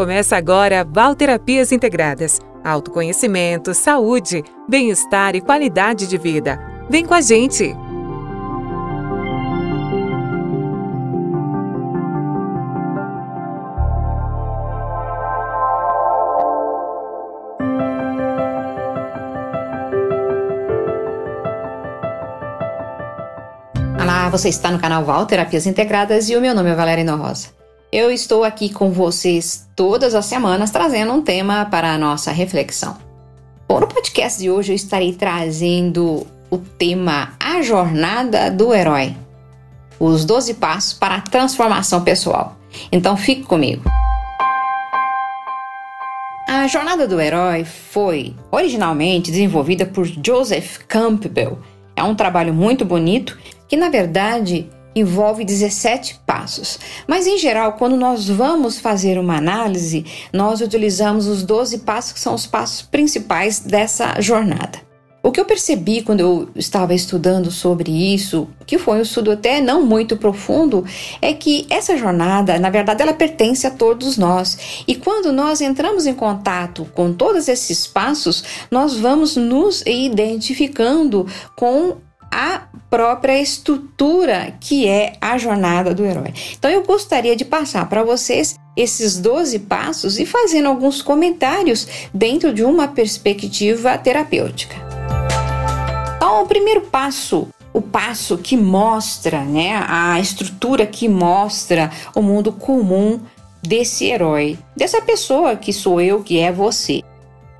Começa agora Valterapias Integradas. Autoconhecimento, saúde, bem-estar e qualidade de vida. Vem com a gente! Olá, você está no canal Val Terapias Integradas e o meu nome é Valéria Rosa. Eu estou aqui com vocês todas as semanas trazendo um tema para a nossa reflexão. Bom, no podcast de hoje eu estarei trazendo o tema A Jornada do Herói. Os 12 passos para a transformação pessoal. Então fique comigo. A Jornada do Herói foi originalmente desenvolvida por Joseph Campbell. É um trabalho muito bonito que, na verdade, envolve 17 passos. Mas em geral, quando nós vamos fazer uma análise, nós utilizamos os 12 passos que são os passos principais dessa jornada. O que eu percebi quando eu estava estudando sobre isso, que foi um estudo até não muito profundo, é que essa jornada, na verdade, ela pertence a todos nós. E quando nós entramos em contato com todos esses passos, nós vamos nos identificando com a própria estrutura que é a jornada do herói. Então eu gostaria de passar para vocês esses 12 passos e fazendo alguns comentários dentro de uma perspectiva terapêutica. Então, o primeiro passo o passo que mostra, né, a estrutura que mostra o mundo comum desse herói, dessa pessoa que sou eu, que é você.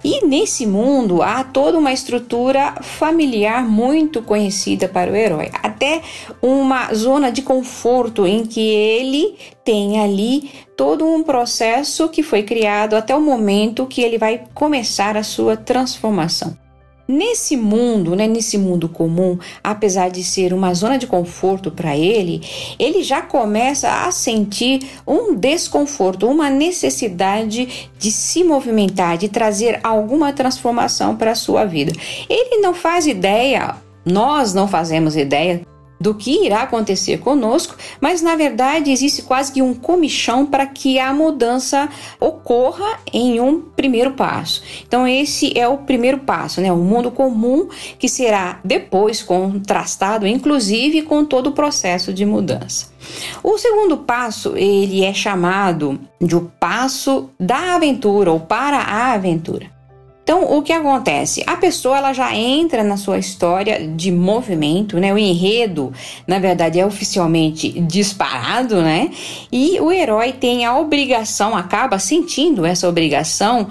E nesse mundo há toda uma estrutura familiar muito conhecida para o herói, até uma zona de conforto em que ele tem ali todo um processo que foi criado até o momento que ele vai começar a sua transformação. Nesse mundo, né, nesse mundo comum, apesar de ser uma zona de conforto para ele, ele já começa a sentir um desconforto, uma necessidade de se movimentar, de trazer alguma transformação para a sua vida. Ele não faz ideia, nós não fazemos ideia do que irá acontecer conosco, mas na verdade existe quase que um comichão para que a mudança ocorra em um primeiro passo. Então esse é o primeiro passo, né? O mundo comum que será depois contrastado, inclusive com todo o processo de mudança. O segundo passo, ele é chamado de o passo da aventura ou para a aventura. Então, o que acontece? A pessoa ela já entra na sua história de movimento, né? O enredo, na verdade, é oficialmente disparado, né? E o herói tem a obrigação, acaba sentindo essa obrigação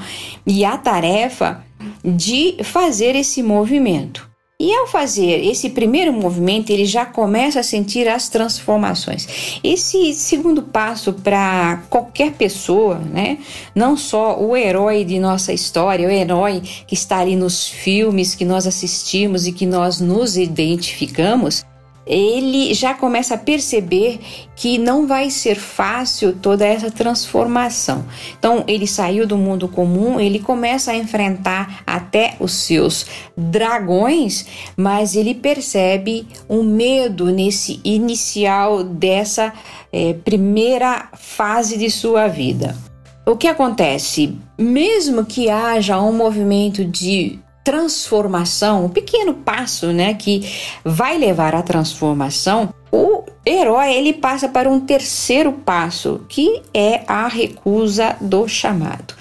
e a tarefa de fazer esse movimento. E ao fazer esse primeiro movimento, ele já começa a sentir as transformações. Esse segundo passo para qualquer pessoa, né? Não só o herói de nossa história, o herói que está ali nos filmes que nós assistimos e que nós nos identificamos, ele já começa a perceber que não vai ser fácil toda essa transformação. Então, ele saiu do mundo comum, ele começa a enfrentar até os seus dragões, mas ele percebe um medo nesse inicial dessa é, primeira fase de sua vida. O que acontece? Mesmo que haja um movimento de transformação, um pequeno passo, né, que vai levar à transformação, o herói ele passa para um terceiro passo, que é a recusa do chamado.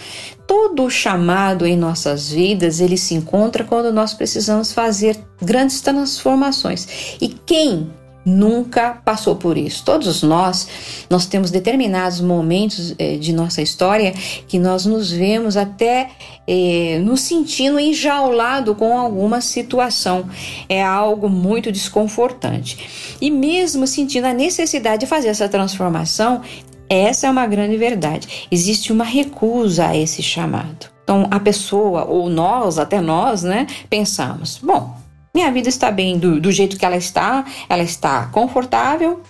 Todo chamado em nossas vidas, ele se encontra quando nós precisamos fazer grandes transformações. E quem nunca passou por isso. Todos nós, nós temos determinados momentos eh, de nossa história que nós nos vemos até eh, nos sentindo enjaulado com alguma situação. É algo muito desconfortante. E mesmo sentindo a necessidade de fazer essa transformação, essa é uma grande verdade. Existe uma recusa a esse chamado. Então, a pessoa, ou nós, até nós, né, pensamos: bom, minha vida está bem do, do jeito que ela está, ela está confortável.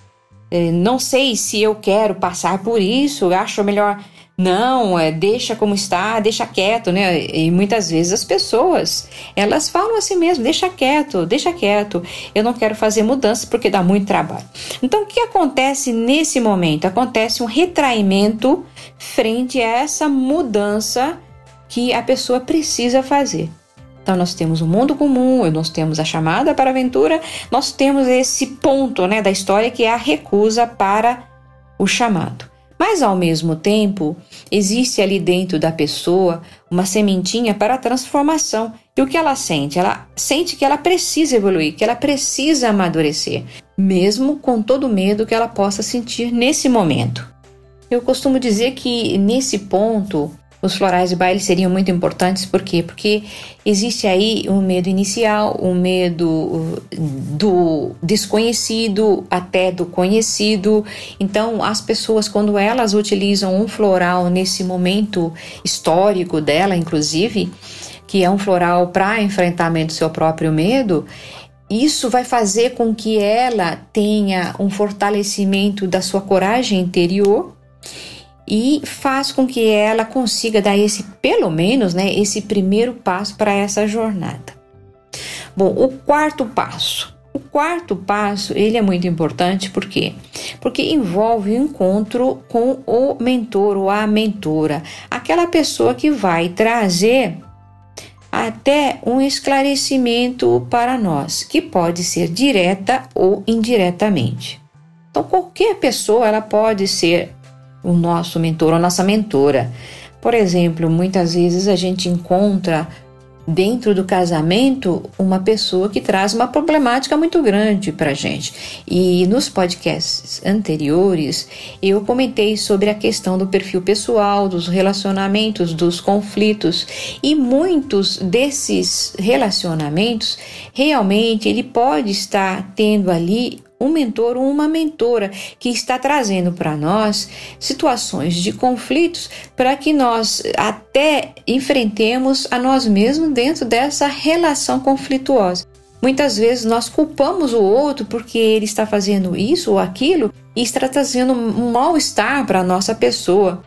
É, não sei se eu quero passar por isso, acho melhor não, é, deixa como está, deixa quieto, né? E muitas vezes as pessoas, elas falam assim mesmo, deixa quieto, deixa quieto. Eu não quero fazer mudanças porque dá muito trabalho. Então, o que acontece nesse momento? Acontece um retraimento frente a essa mudança que a pessoa precisa fazer. Então, nós temos o mundo comum, nós temos a chamada para a aventura, nós temos esse ponto né, da história que é a recusa para o chamado. Mas ao mesmo tempo, existe ali dentro da pessoa uma sementinha para a transformação. E o que ela sente? Ela sente que ela precisa evoluir, que ela precisa amadurecer, mesmo com todo o medo que ela possa sentir nesse momento. Eu costumo dizer que nesse ponto os florais de baile seriam muito importantes, por quê? Porque existe aí um medo inicial, um medo uh, do desconhecido até do conhecido. Então, as pessoas, quando elas utilizam um floral nesse momento histórico dela, inclusive, que é um floral para enfrentamento do seu próprio medo, isso vai fazer com que ela tenha um fortalecimento da sua coragem interior e faz com que ela consiga dar esse, pelo menos, né, esse primeiro passo para essa jornada. Bom, o quarto passo. O quarto passo, ele é muito importante, por quê? Porque envolve o encontro com o mentor ou a mentora, aquela pessoa que vai trazer até um esclarecimento para nós, que pode ser direta ou indiretamente. Então, qualquer pessoa ela pode ser o nosso mentor ou nossa mentora. Por exemplo, muitas vezes a gente encontra dentro do casamento uma pessoa que traz uma problemática muito grande para gente. E nos podcasts anteriores eu comentei sobre a questão do perfil pessoal, dos relacionamentos, dos conflitos e muitos desses relacionamentos realmente ele pode estar tendo ali um mentor ou uma mentora que está trazendo para nós situações de conflitos para que nós até enfrentemos a nós mesmos dentro dessa relação conflituosa. Muitas vezes nós culpamos o outro porque ele está fazendo isso ou aquilo e está trazendo um mal-estar para a nossa pessoa.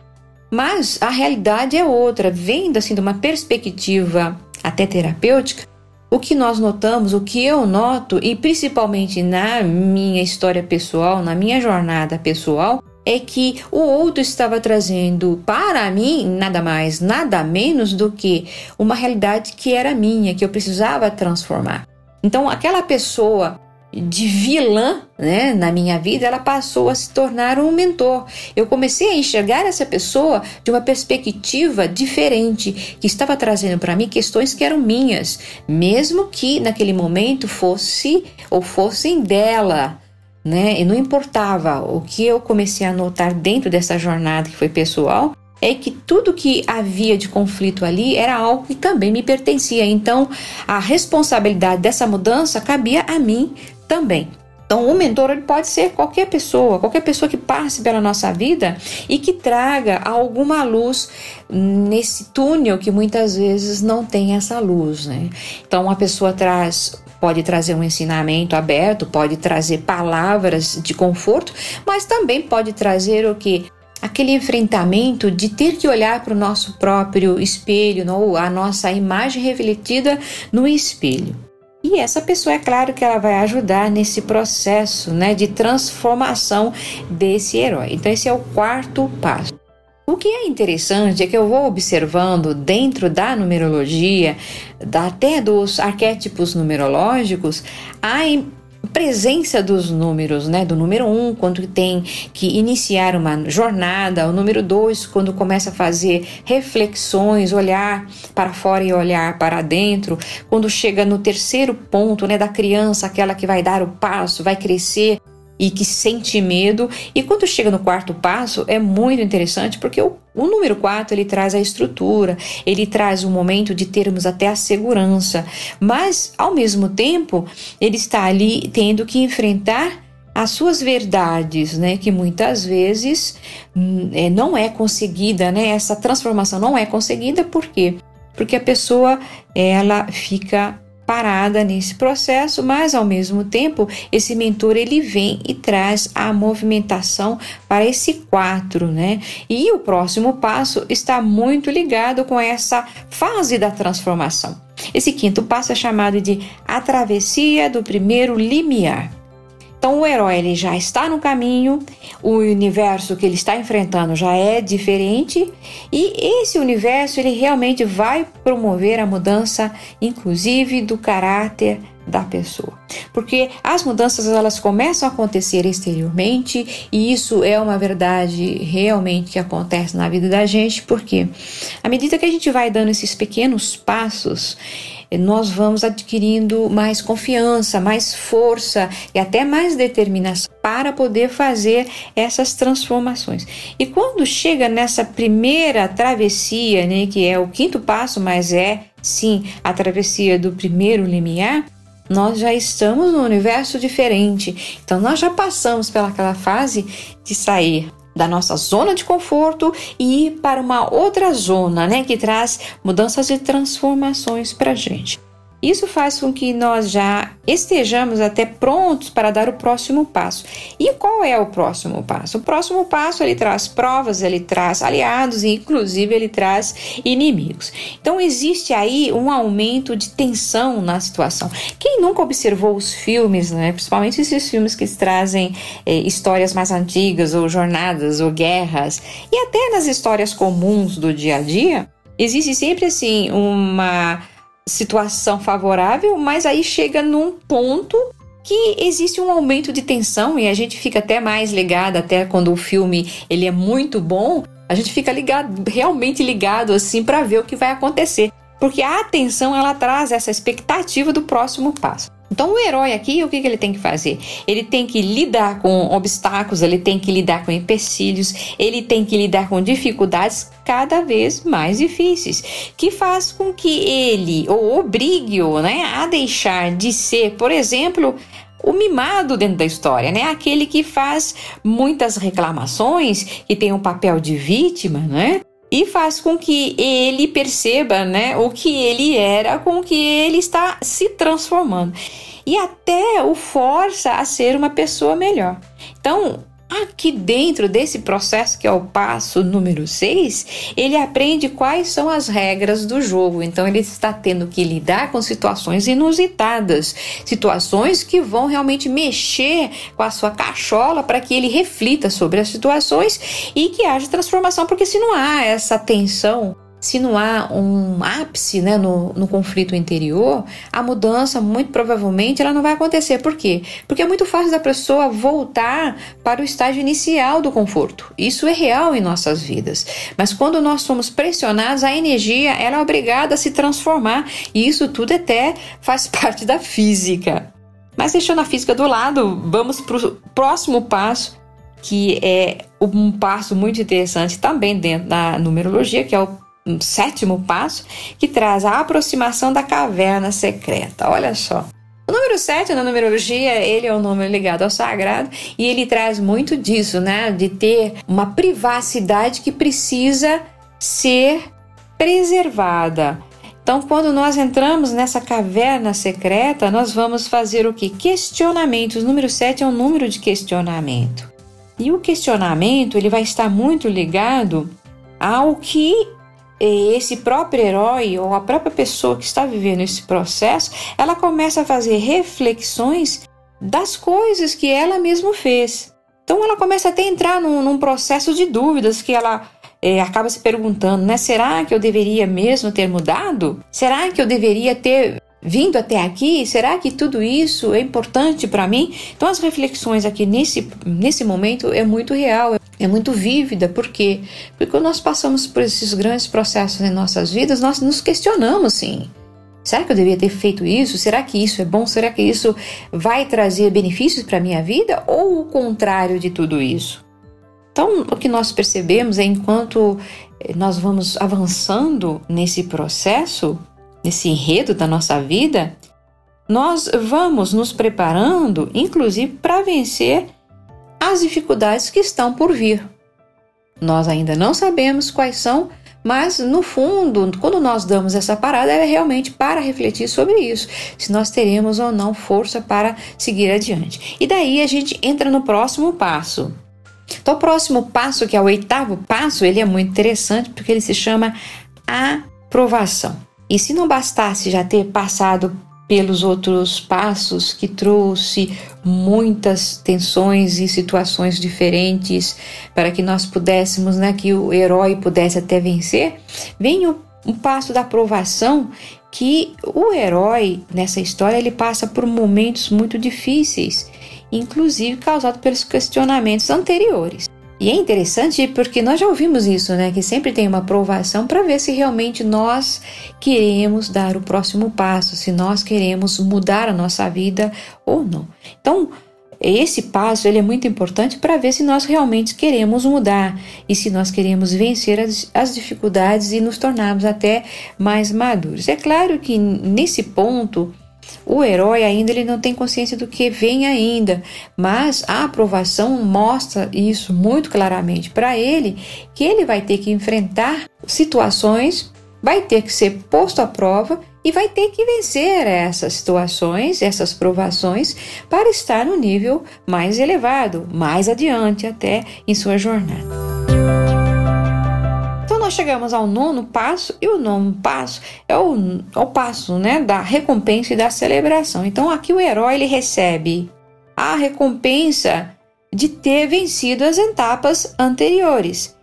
Mas a realidade é outra, vendo assim de uma perspectiva até terapêutica, o que nós notamos, o que eu noto, e principalmente na minha história pessoal, na minha jornada pessoal, é que o outro estava trazendo para mim nada mais, nada menos do que uma realidade que era minha, que eu precisava transformar. Então, aquela pessoa de vilã né, na minha vida, ela passou a se tornar um mentor. Eu comecei a enxergar essa pessoa de uma perspectiva diferente, que estava trazendo para mim questões que eram minhas, mesmo que naquele momento fosse ou fossem dela. Né? E não importava o que eu comecei a notar dentro dessa jornada que foi pessoal, é que tudo que havia de conflito ali era algo que também me pertencia. Então, a responsabilidade dessa mudança cabia a mim também. Então, o mentor ele pode ser qualquer pessoa, qualquer pessoa que passe pela nossa vida e que traga alguma luz nesse túnel que muitas vezes não tem essa luz, né? Então, uma pessoa traz pode trazer um ensinamento aberto, pode trazer palavras de conforto, mas também pode trazer o que aquele enfrentamento de ter que olhar para o nosso próprio espelho, ou a nossa imagem refletida no espelho. E essa pessoa, é claro que ela vai ajudar nesse processo né, de transformação desse herói. Então, esse é o quarto passo. O que é interessante é que eu vou observando dentro da numerologia, até dos arquétipos numerológicos, a presença dos números, né? Do número um, quando tem que iniciar uma jornada, o número dois, quando começa a fazer reflexões, olhar para fora e olhar para dentro, quando chega no terceiro ponto, né? Da criança, aquela que vai dar o passo, vai crescer e que sente medo. E quando chega no quarto passo, é muito interessante porque o, o número 4 ele traz a estrutura, ele traz o momento de termos até a segurança, mas ao mesmo tempo ele está ali tendo que enfrentar as suas verdades, né, que muitas vezes hum, é, não é conseguida, né, essa transformação não é conseguida, por quê? Porque a pessoa ela fica parada nesse processo, mas ao mesmo tempo esse mentor ele vem e traz a movimentação para esse quatro, né? E o próximo passo está muito ligado com essa fase da transformação. Esse quinto passo é chamado de a travessia do primeiro limiar. Então o herói ele já está no caminho, o universo que ele está enfrentando já é diferente e esse universo ele realmente vai promover a mudança, inclusive do caráter da pessoa. Porque as mudanças elas começam a acontecer exteriormente e isso é uma verdade realmente que acontece na vida da gente, porque à medida que a gente vai dando esses pequenos passos, nós vamos adquirindo mais confiança, mais força e até mais determinação para poder fazer essas transformações. E quando chega nessa primeira travessia, né, que é o quinto passo, mas é sim a travessia do primeiro limiar, nós já estamos num universo diferente. Então nós já passamos pelaquela fase de sair da nossa zona de conforto e ir para uma outra zona, né, que traz mudanças e transformações para a gente. Isso faz com que nós já estejamos até prontos para dar o próximo passo. E qual é o próximo passo? O próximo passo ele traz provas, ele traz aliados e inclusive ele traz inimigos. Então existe aí um aumento de tensão na situação. Quem nunca observou os filmes, né, principalmente esses filmes que trazem é, histórias mais antigas ou jornadas ou guerras e até nas histórias comuns do dia a dia, existe sempre assim uma situação favorável, mas aí chega num ponto que existe um aumento de tensão e a gente fica até mais ligado, até quando o filme ele é muito bom, a gente fica ligado, realmente ligado assim para ver o que vai acontecer, porque a atenção ela traz essa expectativa do próximo passo. Então, o herói aqui, o que, que ele tem que fazer? Ele tem que lidar com obstáculos, ele tem que lidar com empecilhos, ele tem que lidar com dificuldades cada vez mais difíceis, que faz com que ele, ou obrigue-o, né, a deixar de ser, por exemplo, o mimado dentro da história, né? Aquele que faz muitas reclamações, que tem um papel de vítima, né? E faz com que ele perceba né, o que ele era, com que ele está se transformando. E até o força a ser uma pessoa melhor. Então, Aqui dentro desse processo, que é o passo número 6, ele aprende quais são as regras do jogo. Então, ele está tendo que lidar com situações inusitadas, situações que vão realmente mexer com a sua cachola para que ele reflita sobre as situações e que haja transformação, porque se não há essa tensão se não há um ápice né, no, no conflito interior, a mudança muito provavelmente ela não vai acontecer. Por quê? Porque é muito fácil da pessoa voltar para o estágio inicial do conforto. Isso é real em nossas vidas. Mas quando nós somos pressionados, a energia ela é obrigada a se transformar. E isso tudo até faz parte da física. Mas deixando a física do lado, vamos para o próximo passo, que é um passo muito interessante também dentro da numerologia, que é o um sétimo passo que traz a aproximação da caverna secreta. Olha só. O número 7 na numerologia, ele é um número ligado ao sagrado e ele traz muito disso, né? De ter uma privacidade que precisa ser preservada. Então, quando nós entramos nessa caverna secreta, nós vamos fazer o que? Questionamentos. O número 7 é um número de questionamento. E o questionamento, ele vai estar muito ligado ao que esse próprio herói ou a própria pessoa que está vivendo esse processo, ela começa a fazer reflexões das coisas que ela mesma fez. Então ela começa até a entrar num, num processo de dúvidas que ela é, acaba se perguntando, né? Será que eu deveria mesmo ter mudado? Será que eu deveria ter vindo até aqui? Será que tudo isso é importante para mim? Então as reflexões aqui nesse, nesse momento é muito real, é muito vívida. Por quê? Porque quando nós passamos por esses grandes processos em nossas vidas, nós nos questionamos sim. Será que eu deveria ter feito isso? Será que isso é bom? Será que isso vai trazer benefícios para a minha vida? Ou o contrário de tudo isso? Então, o que nós percebemos é enquanto eh, nós vamos avançando nesse processo, nesse enredo da nossa vida, nós vamos nos preparando, inclusive, para vencer as dificuldades que estão por vir. Nós ainda não sabemos quais são, Mas no fundo, quando nós damos essa parada, é realmente para refletir sobre isso, se nós teremos ou não força para seguir adiante. E daí a gente entra no próximo passo. Então, o próximo passo, que é o oitavo passo, ele é muito interessante porque ele se chama aprovação. E se não bastasse já ter passado pelos outros passos que trouxe muitas tensões e situações diferentes para que nós pudéssemos, né, que o herói pudesse até vencer, vem o um passo da aprovação que o herói nessa história ele passa por momentos muito difíceis, inclusive causados pelos questionamentos anteriores. E é interessante porque nós já ouvimos isso, né? Que sempre tem uma aprovação para ver se realmente nós queremos dar o próximo passo, se nós queremos mudar a nossa vida ou não. Então, esse passo ele é muito importante para ver se nós realmente queremos mudar e se nós queremos vencer as, as dificuldades e nos tornarmos até mais maduros. É claro que nesse ponto o herói ainda ele não tem consciência do que vem ainda, mas a aprovação mostra isso muito claramente. Para ele, que ele vai ter que enfrentar situações, vai ter que ser posto à prova e vai ter que vencer essas situações, essas provações, para estar no nível mais elevado, mais adiante até em sua jornada nós chegamos ao nono passo, e o nono passo é o, é o passo né, da recompensa e da celebração. Então aqui o herói ele recebe a recompensa de ter vencido as etapas anteriores,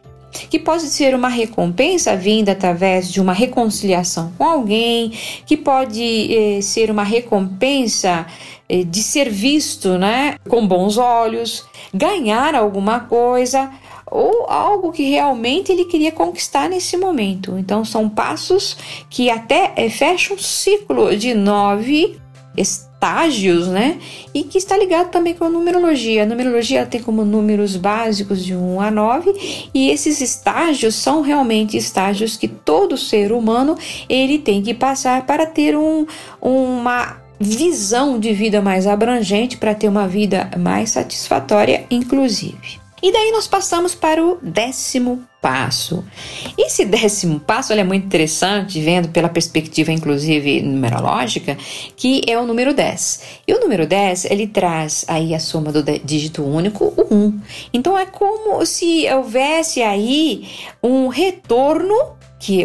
que pode ser uma recompensa vinda através de uma reconciliação com alguém, que pode eh, ser uma recompensa eh, de ser visto né, com bons olhos, ganhar alguma coisa ou algo que realmente ele queria conquistar nesse momento. Então, são passos que até é, fecham um ciclo de nove estágios, né? E que está ligado também com a numerologia. A numerologia tem como números básicos de 1 a 9, e esses estágios são realmente estágios que todo ser humano ele tem que passar para ter um, uma visão de vida mais abrangente, para ter uma vida mais satisfatória, inclusive. E daí nós passamos para o décimo passo. Esse décimo passo é muito interessante, vendo pela perspectiva, inclusive, numerológica, que é o número 10. E o número 10, ele traz aí a soma do dígito único, o 1. Então é como se houvesse aí um retorno, que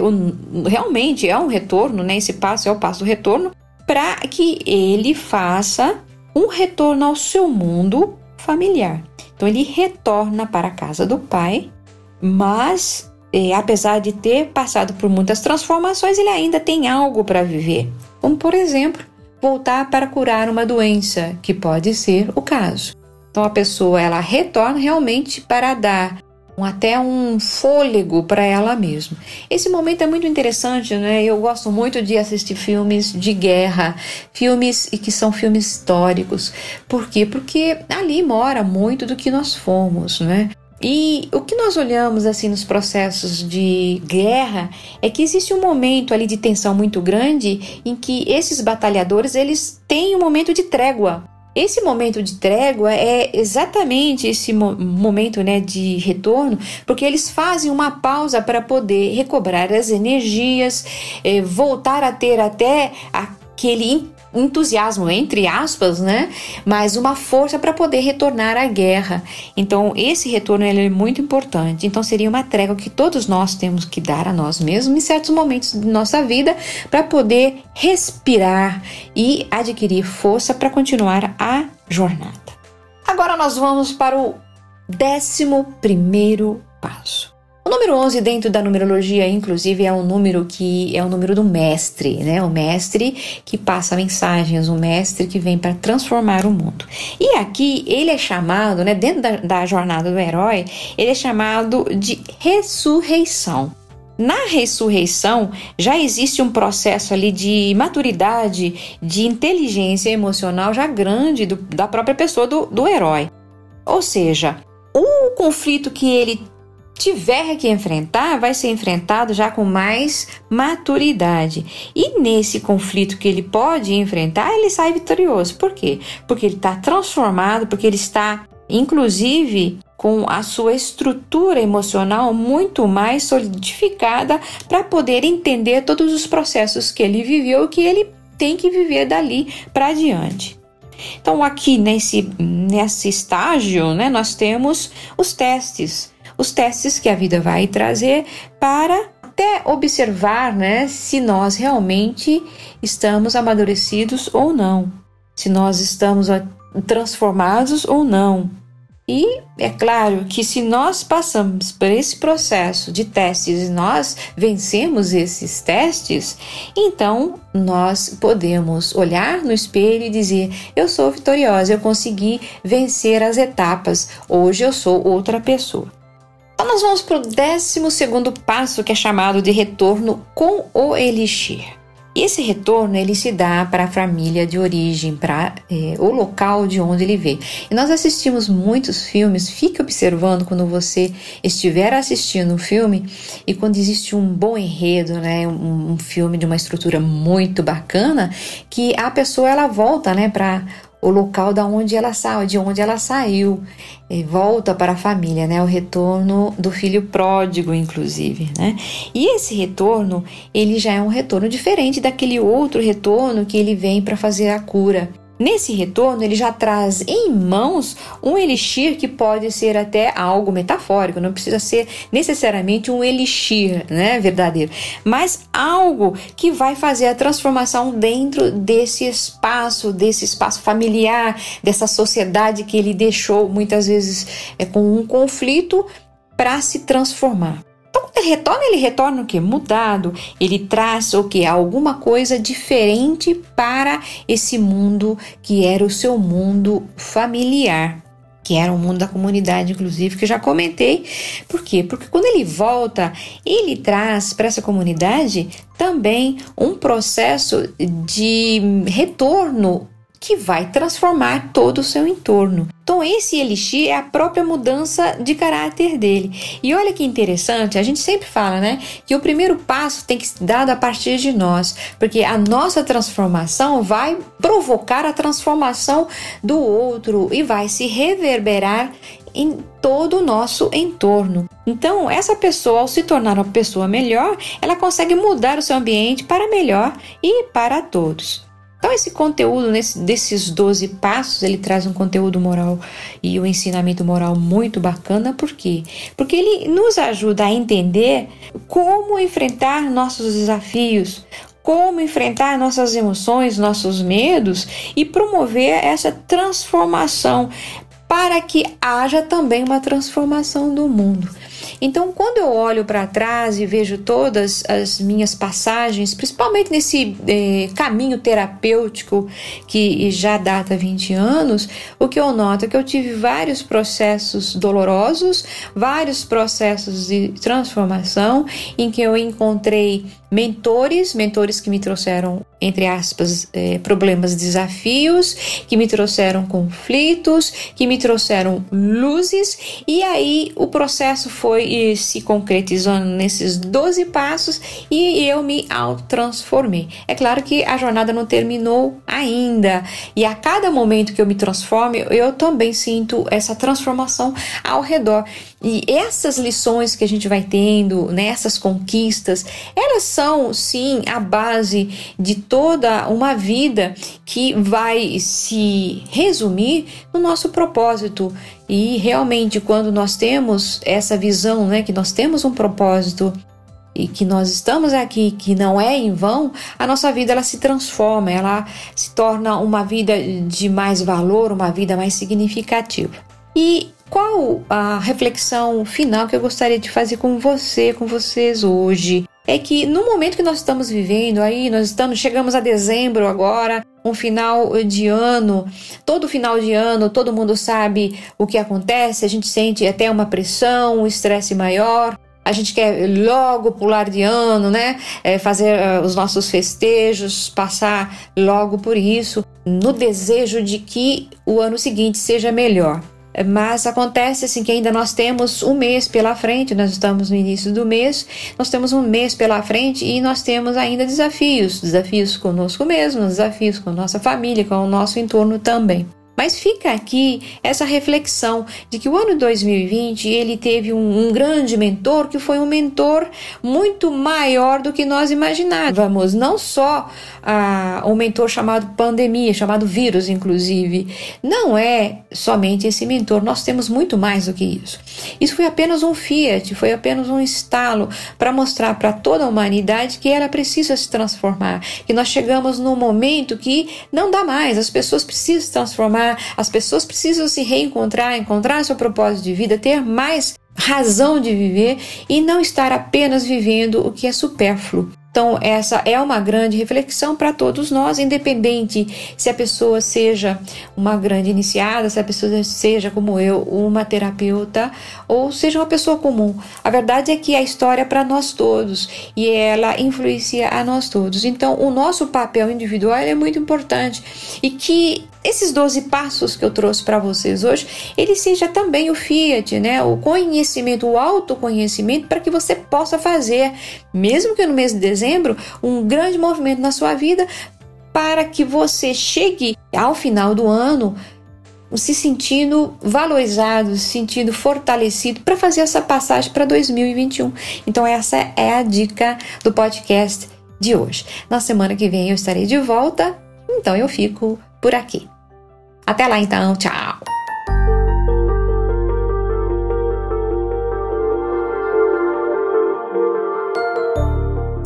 realmente é um retorno, né? Esse passo é o passo do retorno, para que ele faça um retorno ao seu mundo familiar. Então ele retorna para a casa do pai, mas eh, apesar de ter passado por muitas transformações, ele ainda tem algo para viver. Como por exemplo, voltar para curar uma doença, que pode ser o caso. Então a pessoa ela retorna realmente para dar até um fôlego para ela mesma. Esse momento é muito interessante, né? Eu gosto muito de assistir filmes de guerra, filmes que são filmes históricos. Por quê? Porque ali mora muito do que nós fomos, né? E o que nós olhamos assim nos processos de guerra é que existe um momento ali de tensão muito grande em que esses batalhadores eles têm um momento de trégua. Esse momento de trégua é exatamente esse mo momento né, de retorno, porque eles fazem uma pausa para poder recobrar as energias, eh, voltar a ter até aquele entusiasmo, entre aspas, né? Mas uma força para poder retornar à guerra. Então, esse retorno é muito importante. Então, seria uma trégua que todos nós temos que dar a nós mesmos em certos momentos de nossa vida para poder respirar e adquirir força para continuar a jornada. Agora nós vamos para o décimo primeiro passo. O número 11 dentro da numerologia, inclusive, é um número que é o número do mestre, né? O mestre que passa mensagens, o mestre que vem para transformar o mundo. E aqui ele é chamado, né? Dentro da, da jornada do herói, ele é chamado de ressurreição. Na ressurreição já existe um processo ali de maturidade, de inteligência emocional já grande do, da própria pessoa do, do herói. Ou seja, o conflito que ele tiver que enfrentar, vai ser enfrentado já com mais maturidade. E nesse conflito que ele pode enfrentar, ele sai vitorioso. Por quê? Porque ele está transformado, porque ele está, inclusive, com a sua estrutura emocional muito mais solidificada para poder entender todos os processos que ele viveu e que ele tem que viver dali para diante. Então, aqui nesse, nesse estágio, né, nós temos os testes, os testes que a vida vai trazer para até observar né, se nós realmente estamos amadurecidos ou não, se nós estamos transformados ou não. E é claro que se nós passamos por esse processo de testes e nós vencemos esses testes, então nós podemos olhar no espelho e dizer: Eu sou vitoriosa, eu consegui vencer as etapas, hoje eu sou outra pessoa. Então, nós vamos para o décimo segundo passo, que é chamado de retorno com o elixir. E esse retorno ele se dá para a família de origem, para é, o local de onde ele veio. E nós assistimos muitos filmes, fique observando quando você estiver assistindo um filme e quando existe um bom enredo, né, um, um filme de uma estrutura muito bacana, que a pessoa ela volta, né, para o local da onde ela saiu, de onde ela saiu, e volta para a família, né? O retorno do filho pródigo, inclusive, né? E esse retorno, ele já é um retorno diferente daquele outro retorno que ele vem para fazer a cura. Nesse retorno, ele já traz em mãos um elixir que pode ser até algo metafórico, não precisa ser necessariamente um elixir, né, verdadeiro, mas algo que vai fazer a transformação dentro desse espaço, desse espaço familiar, dessa sociedade que ele deixou muitas vezes é, com um conflito para se transformar ele retorna, ele retorna o que? Mudado. Ele traz o que? Alguma coisa diferente para esse mundo que era o seu mundo familiar que era o mundo da comunidade, inclusive, que eu já comentei. Por quê? Porque quando ele volta, ele traz para essa comunidade também um processo de retorno que vai transformar todo o seu entorno. Então, esse elixir é a própria mudança de caráter dele. E olha que interessante, a gente sempre fala, né, que o primeiro passo tem que ser dado a partir de nós, porque a nossa transformação vai provocar a transformação do outro e vai se reverberar em todo o nosso entorno. Então, essa pessoa, ao se tornar uma pessoa melhor, ela consegue mudar o seu ambiente para melhor e para todos. Então, esse conteúdo nesse, desses 12 passos, ele traz um conteúdo moral e um ensinamento moral muito bacana, por quê? Porque ele nos ajuda a entender como enfrentar nossos desafios, como enfrentar nossas emoções, nossos medos e promover essa transformação para que haja também uma transformação do mundo. Então, quando eu olho para trás e vejo todas as minhas passagens, principalmente nesse eh, caminho terapêutico que já data 20 anos, o que eu noto é que eu tive vários processos dolorosos, vários processos de transformação em que eu encontrei mentores, mentores que me trouxeram, entre aspas, eh, problemas, desafios, que me trouxeram conflitos, que me trouxeram luzes, e aí o processo foi se concretizando nesses 12 passos e eu me transformei. É claro que a jornada não terminou ainda, e a cada momento que eu me transformo, eu também sinto essa transformação ao redor. E essas lições que a gente vai tendo, né, essas conquistas, elas são sim a base de toda uma vida que vai se resumir no nosso propósito. E realmente, quando nós temos essa visão, né, que nós temos um propósito e que nós estamos aqui, que não é em vão, a nossa vida ela se transforma, ela se torna uma vida de mais valor, uma vida mais significativa. E qual a reflexão final que eu gostaria de fazer com você, com vocês hoje? É que no momento que nós estamos vivendo aí, nós estamos chegamos a dezembro agora, um final de ano, todo final de ano, todo mundo sabe o que acontece, a gente sente até uma pressão, um estresse maior, a gente quer logo pular de ano, né? É fazer uh, os nossos festejos, passar logo por isso, no desejo de que o ano seguinte seja melhor. Mas acontece assim que ainda nós temos um mês pela frente, nós estamos no início do mês, nós temos um mês pela frente e nós temos ainda desafios, desafios conosco mesmo, desafios com nossa família, com o nosso entorno também. Mas fica aqui essa reflexão de que o ano 2020 ele teve um, um, grande mentor que foi um mentor muito maior do que nós imaginávamos. Não só ah, um mentor chamado pandemia, chamado vírus, inclusive. Não é somente esse mentor, nós temos muito mais do que isso. Isso foi apenas um fiat, foi apenas um estalo para mostrar para toda a humanidade que ela precisa se transformar, que nós chegamos num momento que não dá mais, as pessoas precisam se transformar as pessoas precisam se reencontrar, encontrar seu propósito de vida, ter mais razão de viver e não estar apenas vivendo o que é supérfluo. Então, essa é uma grande reflexão para todos nós, independente se a pessoa seja uma grande iniciada, se a pessoa seja, como eu, uma terapeuta ou seja uma pessoa comum. A verdade é que a história é para nós todos e ela influencia a nós todos. Então, o nosso papel individual é muito importante e que esses 12 passos que eu trouxe para vocês hoje, ele seja também o Fiat, né? O conhecimento, o autoconhecimento para que você possa fazer, mesmo que no mês de dezembro, um grande movimento na sua vida para que você chegue ao final do ano se sentindo valorizado, se sentindo fortalecido para fazer essa passagem para 2021. Então essa é a dica do podcast de hoje. Na semana que vem eu estarei de volta, então eu fico por aqui. Até lá então, tchau!